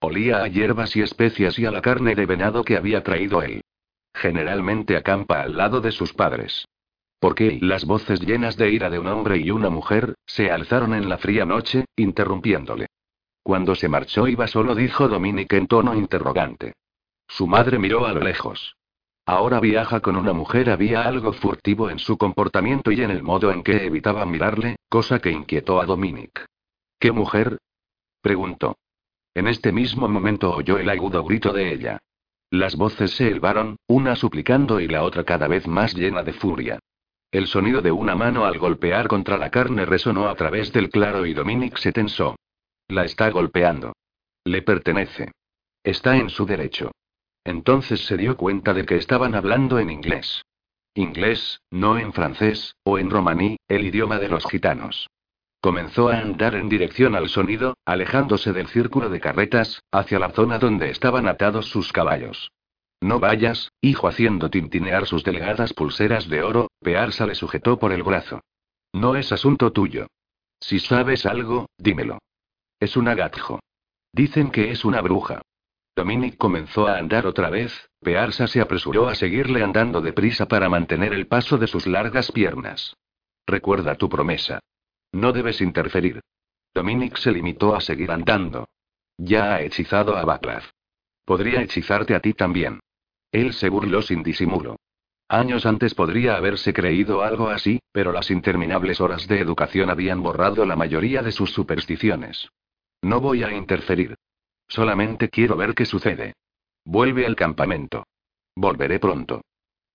Olía a hierbas y especias y a la carne de venado que había traído él. Generalmente acampa al lado de sus padres. Porque las voces llenas de ira de un hombre y una mujer, se alzaron en la fría noche, interrumpiéndole. Cuando se marchó iba solo, dijo Dominic en tono interrogante. Su madre miró a lo lejos. Ahora viaja con una mujer, había algo furtivo en su comportamiento y en el modo en que evitaba mirarle, cosa que inquietó a Dominic. ¿Qué mujer? preguntó. En este mismo momento oyó el agudo grito de ella. Las voces se elevaron, una suplicando y la otra cada vez más llena de furia. El sonido de una mano al golpear contra la carne resonó a través del claro y Dominic se tensó. La está golpeando. Le pertenece. Está en su derecho. Entonces se dio cuenta de que estaban hablando en inglés. Inglés, no en francés, o en romaní, el idioma de los gitanos. Comenzó a andar en dirección al sonido, alejándose del círculo de carretas, hacia la zona donde estaban atados sus caballos. No vayas, hijo, haciendo tintinear sus delgadas pulseras de oro, Pearsa le sujetó por el brazo. No es asunto tuyo. Si sabes algo, dímelo. Es un agatjo. Dicen que es una bruja. Dominic comenzó a andar otra vez, Pearsa se apresuró a seguirle andando deprisa para mantener el paso de sus largas piernas. Recuerda tu promesa. No debes interferir. Dominic se limitó a seguir andando. Ya ha hechizado a Baclav. Podría hechizarte a ti también. Él se burló sin disimulo. Años antes podría haberse creído algo así, pero las interminables horas de educación habían borrado la mayoría de sus supersticiones. No voy a interferir. Solamente quiero ver qué sucede. Vuelve al campamento. Volveré pronto.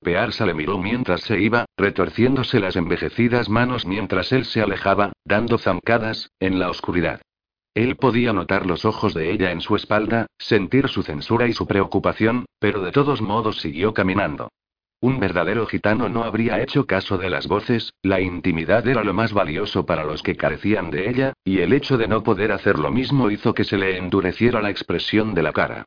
Pearsa le miró mientras se iba, retorciéndose las envejecidas manos mientras él se alejaba, dando zancadas, en la oscuridad. Él podía notar los ojos de ella en su espalda, sentir su censura y su preocupación, pero de todos modos siguió caminando. Un verdadero gitano no habría hecho caso de las voces, la intimidad era lo más valioso para los que carecían de ella, y el hecho de no poder hacer lo mismo hizo que se le endureciera la expresión de la cara.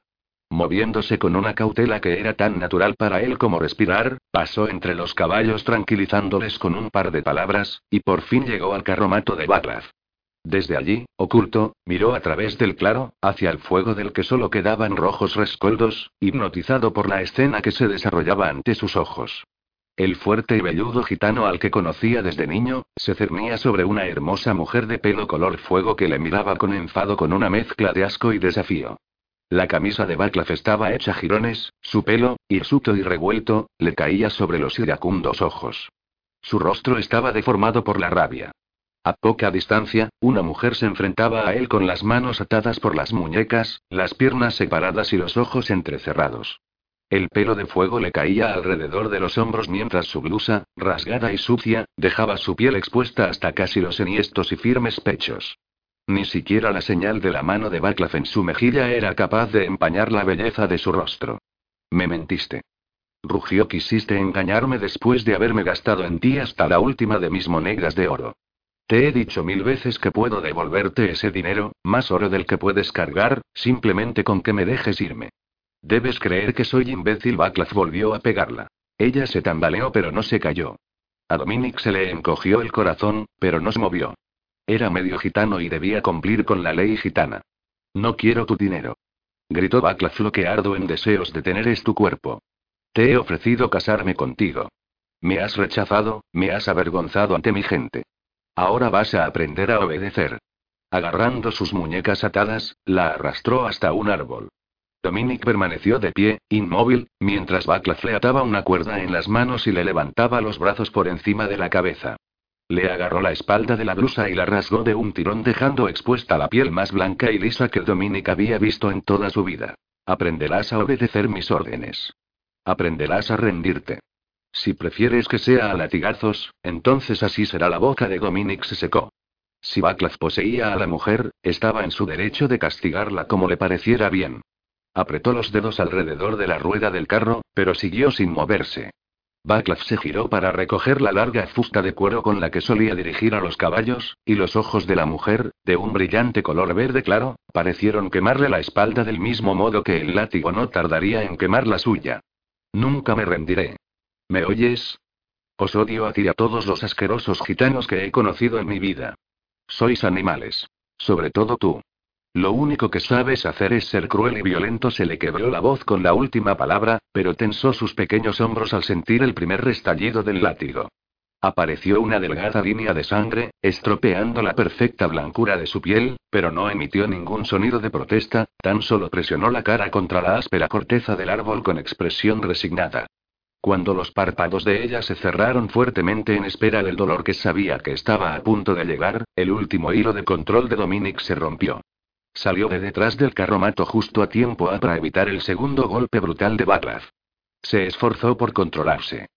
Moviéndose con una cautela que era tan natural para él como respirar, pasó entre los caballos tranquilizándoles con un par de palabras, y por fin llegó al carromato de Baclav. Desde allí, oculto, miró a través del claro, hacia el fuego del que solo quedaban rojos rescoldos, hipnotizado por la escena que se desarrollaba ante sus ojos. El fuerte y velludo gitano al que conocía desde niño, se cernía sobre una hermosa mujer de pelo color fuego que le miraba con enfado con una mezcla de asco y desafío. La camisa de Baclav estaba hecha jirones, su pelo, hirsuto y revuelto, le caía sobre los iracundos ojos. Su rostro estaba deformado por la rabia. A poca distancia, una mujer se enfrentaba a él con las manos atadas por las muñecas, las piernas separadas y los ojos entrecerrados. El pelo de fuego le caía alrededor de los hombros mientras su blusa, rasgada y sucia, dejaba su piel expuesta hasta casi los enhiestos y firmes pechos. Ni siquiera la señal de la mano de Baclav en su mejilla era capaz de empañar la belleza de su rostro. Me mentiste. Rugió, quisiste engañarme después de haberme gastado en ti hasta la última de mis monedas de oro. Te he dicho mil veces que puedo devolverte ese dinero, más oro del que puedes cargar, simplemente con que me dejes irme. Debes creer que soy imbécil. Baclav volvió a pegarla. Ella se tambaleó pero no se cayó. A Dominic se le encogió el corazón, pero no se movió. Era medio gitano y debía cumplir con la ley gitana. No quiero tu dinero. Gritó Baclav lo que ardo en deseos de tener es tu cuerpo. Te he ofrecido casarme contigo. Me has rechazado, me has avergonzado ante mi gente. Ahora vas a aprender a obedecer. Agarrando sus muñecas atadas, la arrastró hasta un árbol. Dominic permaneció de pie, inmóvil, mientras Baclav le ataba una cuerda en las manos y le levantaba los brazos por encima de la cabeza. Le agarró la espalda de la blusa y la rasgó de un tirón dejando expuesta la piel más blanca y lisa que Dominic había visto en toda su vida. Aprenderás a obedecer mis órdenes. Aprenderás a rendirte. Si prefieres que sea a latigazos, entonces así será la boca de Dominic se secó. Si Baclav poseía a la mujer, estaba en su derecho de castigarla como le pareciera bien. Apretó los dedos alrededor de la rueda del carro, pero siguió sin moverse. Baclav se giró para recoger la larga fusta de cuero con la que solía dirigir a los caballos, y los ojos de la mujer, de un brillante color verde claro, parecieron quemarle la espalda del mismo modo que el látigo no tardaría en quemar la suya. Nunca me rendiré. ¿Me oyes? Os odio a ti y a todos los asquerosos gitanos que he conocido en mi vida. Sois animales. Sobre todo tú. Lo único que sabes hacer es ser cruel y violento. Se le quebró la voz con la última palabra, pero tensó sus pequeños hombros al sentir el primer restallido del látigo. Apareció una delgada línea de sangre, estropeando la perfecta blancura de su piel, pero no emitió ningún sonido de protesta, tan solo presionó la cara contra la áspera corteza del árbol con expresión resignada. Cuando los párpados de ella se cerraron fuertemente en espera del dolor que sabía que estaba a punto de llegar, el último hilo de control de Dominic se rompió. Salió de detrás del carromato justo a tiempo para evitar el segundo golpe brutal de Baclav. Se esforzó por controlarse.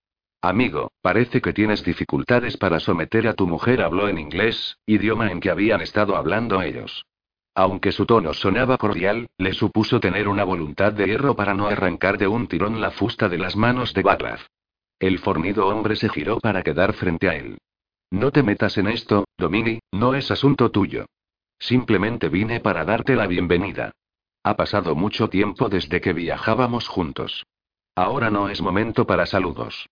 Amigo, parece que tienes dificultades para someter a tu mujer, habló en inglés, idioma en que habían estado hablando ellos. Aunque su tono sonaba cordial, le supuso tener una voluntad de hierro para no arrancar de un tirón la fusta de las manos de Baclav. El fornido hombre se giró para quedar frente a él. No te metas en esto, Domini, no es asunto tuyo. Simplemente vine para darte la bienvenida. Ha pasado mucho tiempo desde que viajábamos juntos. Ahora no es momento para saludos.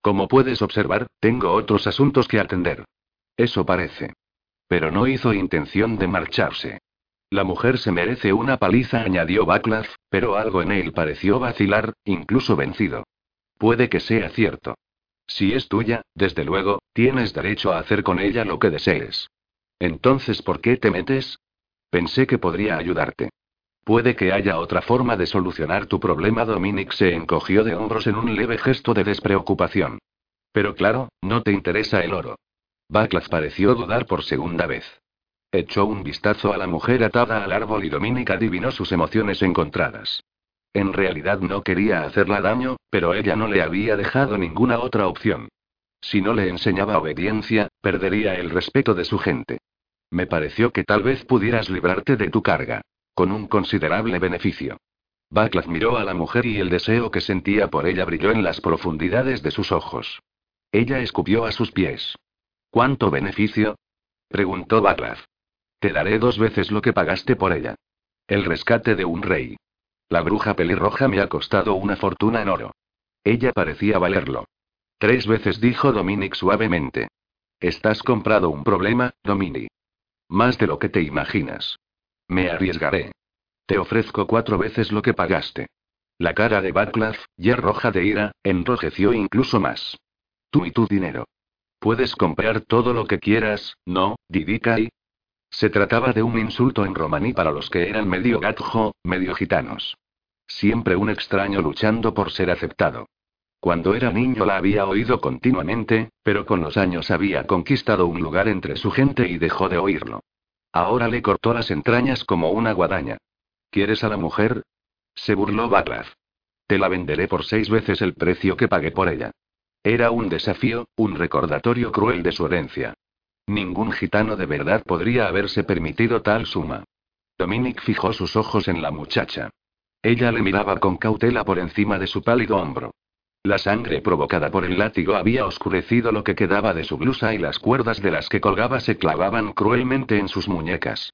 Como puedes observar, tengo otros asuntos que atender. Eso parece. Pero no hizo intención de marcharse. La mujer se merece una paliza, añadió Baclav, pero algo en él pareció vacilar, incluso vencido. Puede que sea cierto. Si es tuya, desde luego, tienes derecho a hacer con ella lo que desees. Entonces, ¿por qué te metes? Pensé que podría ayudarte. Puede que haya otra forma de solucionar tu problema. Dominic se encogió de hombros en un leve gesto de despreocupación. Pero claro, no te interesa el oro. Baclav pareció dudar por segunda vez. Echó un vistazo a la mujer atada al árbol y Dominic adivinó sus emociones encontradas. En realidad no quería hacerla daño, pero ella no le había dejado ninguna otra opción. Si no le enseñaba obediencia, perdería el respeto de su gente. Me pareció que tal vez pudieras librarte de tu carga. Con un considerable beneficio. Baclav miró a la mujer y el deseo que sentía por ella brilló en las profundidades de sus ojos. Ella escupió a sus pies. ¿Cuánto beneficio? preguntó Baclav. Te daré dos veces lo que pagaste por ella. El rescate de un rey. La bruja pelirroja me ha costado una fortuna en oro. Ella parecía valerlo. Tres veces dijo Dominic suavemente. Estás comprado un problema, Dominic. Más de lo que te imaginas. Me arriesgaré. Te ofrezco cuatro veces lo que pagaste. La cara de Backlav, ya roja de ira, enrojeció incluso más. Tú y tu dinero. Puedes comprar todo lo que quieras, ¿no, Didikai? Se trataba de un insulto en romaní para los que eran medio gatjo, medio gitanos. Siempre un extraño luchando por ser aceptado. Cuando era niño la había oído continuamente, pero con los años había conquistado un lugar entre su gente y dejó de oírlo. Ahora le cortó las entrañas como una guadaña. ¿Quieres a la mujer? Se burló Baclav. Te la venderé por seis veces el precio que pagué por ella. Era un desafío, un recordatorio cruel de su herencia. Ningún gitano de verdad podría haberse permitido tal suma. Dominic fijó sus ojos en la muchacha. Ella le miraba con cautela por encima de su pálido hombro. La sangre provocada por el látigo había oscurecido lo que quedaba de su blusa y las cuerdas de las que colgaba se clavaban cruelmente en sus muñecas.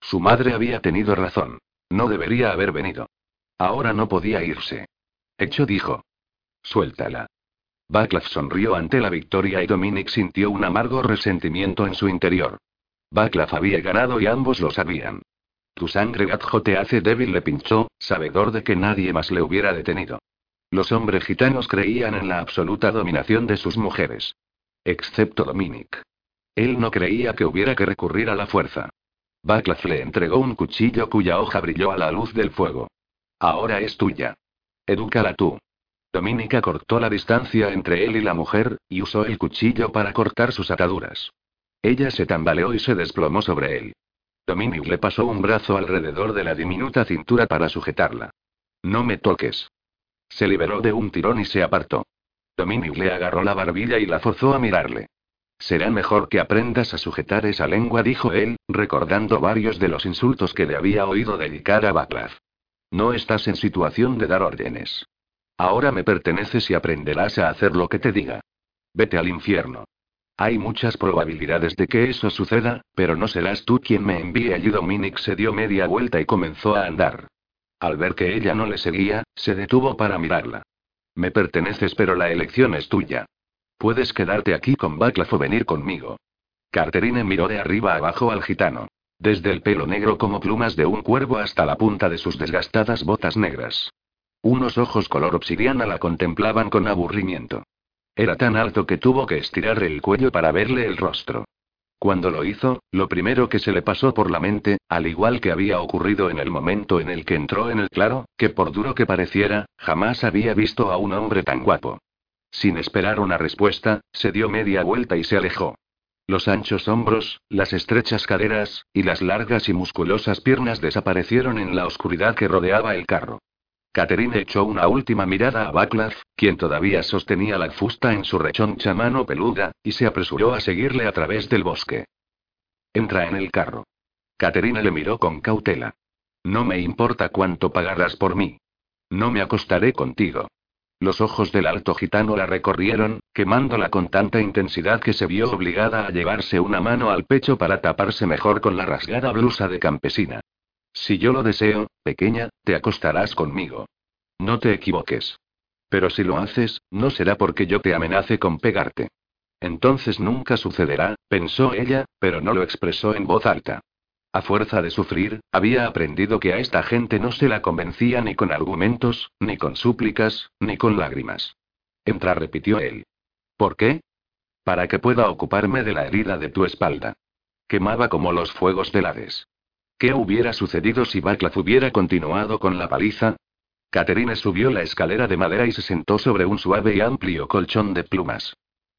Su madre había tenido razón. No debería haber venido. Ahora no podía irse. Hecho dijo. Suéltala. Baclav sonrió ante la victoria y Dominic sintió un amargo resentimiento en su interior. Baclav había ganado y ambos lo sabían. Tu sangre gatjo te hace débil, le pinchó, sabedor de que nadie más le hubiera detenido. Los hombres gitanos creían en la absoluta dominación de sus mujeres. Excepto Dominic. Él no creía que hubiera que recurrir a la fuerza. Baclav le entregó un cuchillo cuya hoja brilló a la luz del fuego. Ahora es tuya. Edúcala tú. Dominica cortó la distancia entre él y la mujer, y usó el cuchillo para cortar sus ataduras. Ella se tambaleó y se desplomó sobre él. Dominic le pasó un brazo alrededor de la diminuta cintura para sujetarla. No me toques. Se liberó de un tirón y se apartó. Dominic le agarró la barbilla y la forzó a mirarle. Será mejor que aprendas a sujetar esa lengua, dijo él, recordando varios de los insultos que le había oído dedicar a Baclav. No estás en situación de dar órdenes. Ahora me perteneces y aprenderás a hacer lo que te diga. Vete al infierno. Hay muchas probabilidades de que eso suceda, pero no serás tú quien me envíe allí. Dominic se dio media vuelta y comenzó a andar. Al ver que ella no le seguía, se detuvo para mirarla. Me perteneces, pero la elección es tuya. Puedes quedarte aquí con Baclav o venir conmigo. Carterine miró de arriba abajo al gitano. Desde el pelo negro como plumas de un cuervo hasta la punta de sus desgastadas botas negras. Unos ojos color obsidiana la contemplaban con aburrimiento. Era tan alto que tuvo que estirar el cuello para verle el rostro. Cuando lo hizo, lo primero que se le pasó por la mente, al igual que había ocurrido en el momento en el que entró en el claro, que por duro que pareciera, jamás había visto a un hombre tan guapo. Sin esperar una respuesta, se dio media vuelta y se alejó. Los anchos hombros, las estrechas caderas, y las largas y musculosas piernas desaparecieron en la oscuridad que rodeaba el carro. Catherine echó una última mirada a Baclav, quien todavía sostenía la fusta en su rechoncha mano peluda, y se apresuró a seguirle a través del bosque. Entra en el carro. Catherine le miró con cautela. No me importa cuánto pagarás por mí. No me acostaré contigo. Los ojos del alto gitano la recorrieron, quemándola con tanta intensidad que se vio obligada a llevarse una mano al pecho para taparse mejor con la rasgada blusa de campesina. Si yo lo deseo, pequeña, te acostarás conmigo. No te equivoques. Pero si lo haces, no será porque yo te amenace con pegarte. Entonces nunca sucederá, pensó ella, pero no lo expresó en voz alta. A fuerza de sufrir, había aprendido que a esta gente no se la convencía ni con argumentos, ni con súplicas, ni con lágrimas. Entra, repitió él. ¿Por qué? Para que pueda ocuparme de la herida de tu espalda. Quemaba como los fuegos del Hades. ¿Qué hubiera sucedido si Baclav hubiera continuado con la paliza? Catherine subió la escalera de madera y se sentó sobre un suave y amplio colchón de plumas.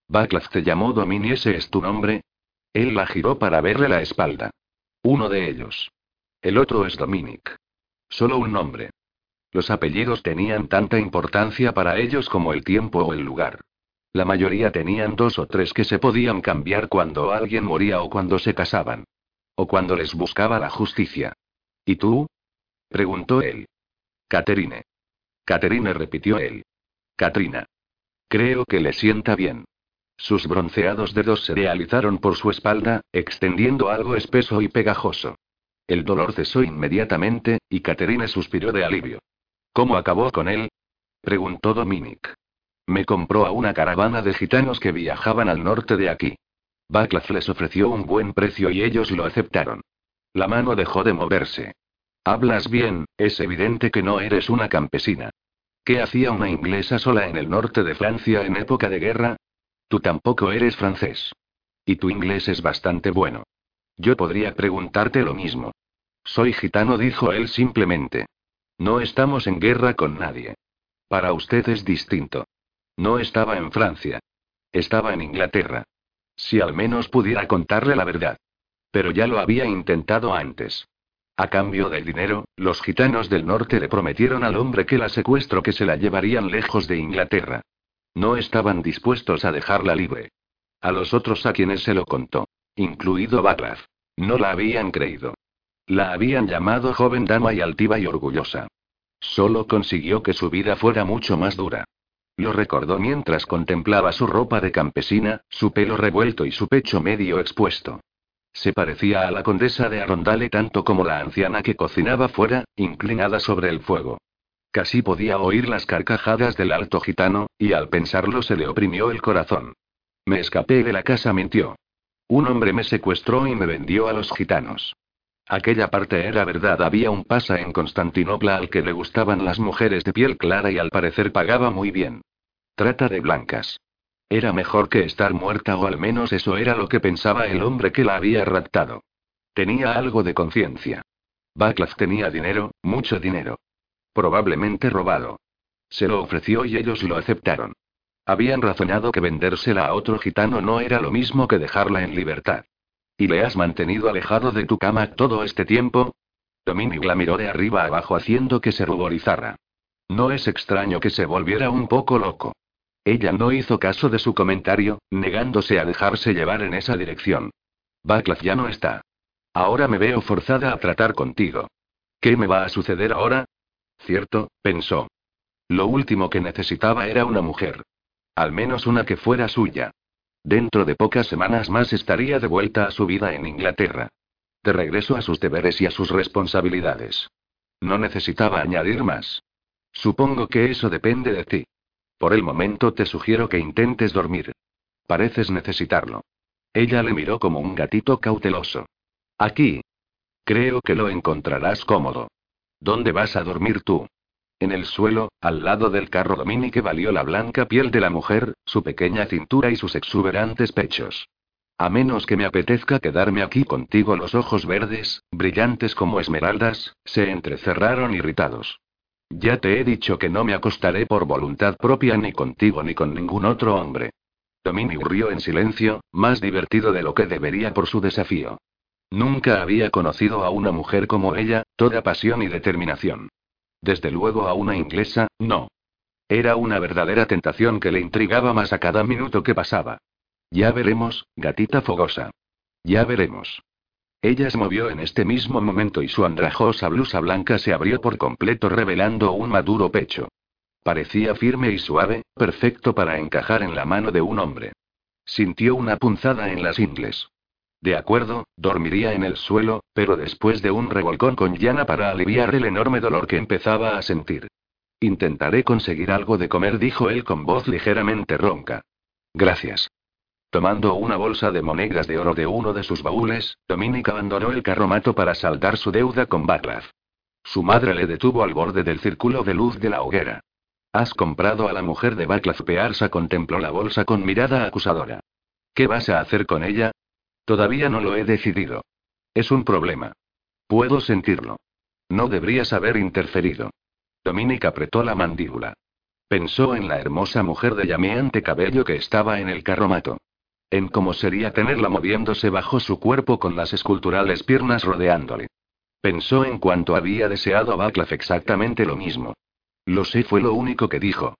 Baclav te llamó Domini, ¿ese es tu nombre? Él la giró para verle la espalda. Uno de ellos. El otro es Dominic. Solo un nombre. Los apellidos tenían tanta importancia para ellos como el tiempo o el lugar. La mayoría tenían dos o tres que se podían cambiar cuando alguien moría o cuando se casaban. O cuando les buscaba la justicia. ¿Y tú? preguntó él. Caterine. Caterine repitió él. Katrina. Creo que le sienta bien. Sus bronceados dedos se realizaron por su espalda, extendiendo algo espeso y pegajoso. El dolor cesó inmediatamente, y Caterine suspiró de alivio. ¿Cómo acabó con él? preguntó Dominic. Me compró a una caravana de gitanos que viajaban al norte de aquí. Baclav les ofreció un buen precio y ellos lo aceptaron. La mano dejó de moverse. Hablas bien, es evidente que no eres una campesina. ¿Qué hacía una inglesa sola en el norte de Francia en época de guerra? Tú tampoco eres francés. Y tu inglés es bastante bueno. Yo podría preguntarte lo mismo. Soy gitano, dijo él simplemente. No estamos en guerra con nadie. Para usted es distinto. No estaba en Francia. Estaba en Inglaterra. Si al menos pudiera contarle la verdad. Pero ya lo había intentado antes. A cambio del dinero, los gitanos del norte le prometieron al hombre que la secuestro que se la llevarían lejos de Inglaterra. No estaban dispuestos a dejarla libre. A los otros a quienes se lo contó, incluido Baclav, no la habían creído. La habían llamado joven dama y altiva y orgullosa. Solo consiguió que su vida fuera mucho más dura. Lo recordó mientras contemplaba su ropa de campesina, su pelo revuelto y su pecho medio expuesto. Se parecía a la condesa de Arondale tanto como la anciana que cocinaba fuera, inclinada sobre el fuego. Casi podía oír las carcajadas del alto gitano, y al pensarlo se le oprimió el corazón. Me escapé de la casa, mintió. Un hombre me secuestró y me vendió a los gitanos. Aquella parte era verdad, había un pasa en Constantinopla al que le gustaban las mujeres de piel clara y al parecer pagaba muy bien. Trata de blancas. Era mejor que estar muerta o al menos eso era lo que pensaba el hombre que la había raptado. Tenía algo de conciencia. Baclav tenía dinero, mucho dinero. Probablemente robado. Se lo ofreció y ellos lo aceptaron. Habían razonado que vendérsela a otro gitano no era lo mismo que dejarla en libertad. ¿Y le has mantenido alejado de tu cama todo este tiempo? Dominic la miró de arriba abajo haciendo que se ruborizara. No es extraño que se volviera un poco loco. Ella no hizo caso de su comentario, negándose a dejarse llevar en esa dirección. Baclav ya no está. Ahora me veo forzada a tratar contigo. ¿Qué me va a suceder ahora? Cierto, pensó. Lo último que necesitaba era una mujer. Al menos una que fuera suya. Dentro de pocas semanas más estaría de vuelta a su vida en Inglaterra. De regreso a sus deberes y a sus responsabilidades. No necesitaba añadir más. Supongo que eso depende de ti. Por el momento te sugiero que intentes dormir. Pareces necesitarlo. Ella le miró como un gatito cauteloso. Aquí. Creo que lo encontrarás cómodo. ¿Dónde vas a dormir tú? En el suelo, al lado del carro Dominique valió la blanca piel de la mujer, su pequeña cintura y sus exuberantes pechos. A menos que me apetezca quedarme aquí contigo, los ojos verdes, brillantes como esmeraldas, se entrecerraron irritados. Ya te he dicho que no me acostaré por voluntad propia ni contigo ni con ningún otro hombre. Dominique rió en silencio, más divertido de lo que debería por su desafío. Nunca había conocido a una mujer como ella, toda pasión y determinación. Desde luego a una inglesa, no. Era una verdadera tentación que le intrigaba más a cada minuto que pasaba. Ya veremos, gatita fogosa. Ya veremos. Ella se movió en este mismo momento y su andrajosa blusa blanca se abrió por completo revelando un maduro pecho. Parecía firme y suave, perfecto para encajar en la mano de un hombre. Sintió una punzada en las ingles. De acuerdo, dormiría en el suelo, pero después de un revolcón con llana para aliviar el enorme dolor que empezaba a sentir. Intentaré conseguir algo de comer, dijo él con voz ligeramente ronca. Gracias. Tomando una bolsa de monedas de oro de uno de sus baúles, Dominic abandonó el carromato para saldar su deuda con Baclav. Su madre le detuvo al borde del círculo de luz de la hoguera. Has comprado a la mujer de Baclav. Pearsa contempló la bolsa con mirada acusadora. ¿Qué vas a hacer con ella? Todavía no lo he decidido. Es un problema. Puedo sentirlo. No deberías haber interferido. Dominic apretó la mandíbula. Pensó en la hermosa mujer de llameante cabello que estaba en el carromato. En cómo sería tenerla moviéndose bajo su cuerpo con las esculturales piernas rodeándole. Pensó en cuanto había deseado a Baclav exactamente lo mismo. Lo sé fue lo único que dijo.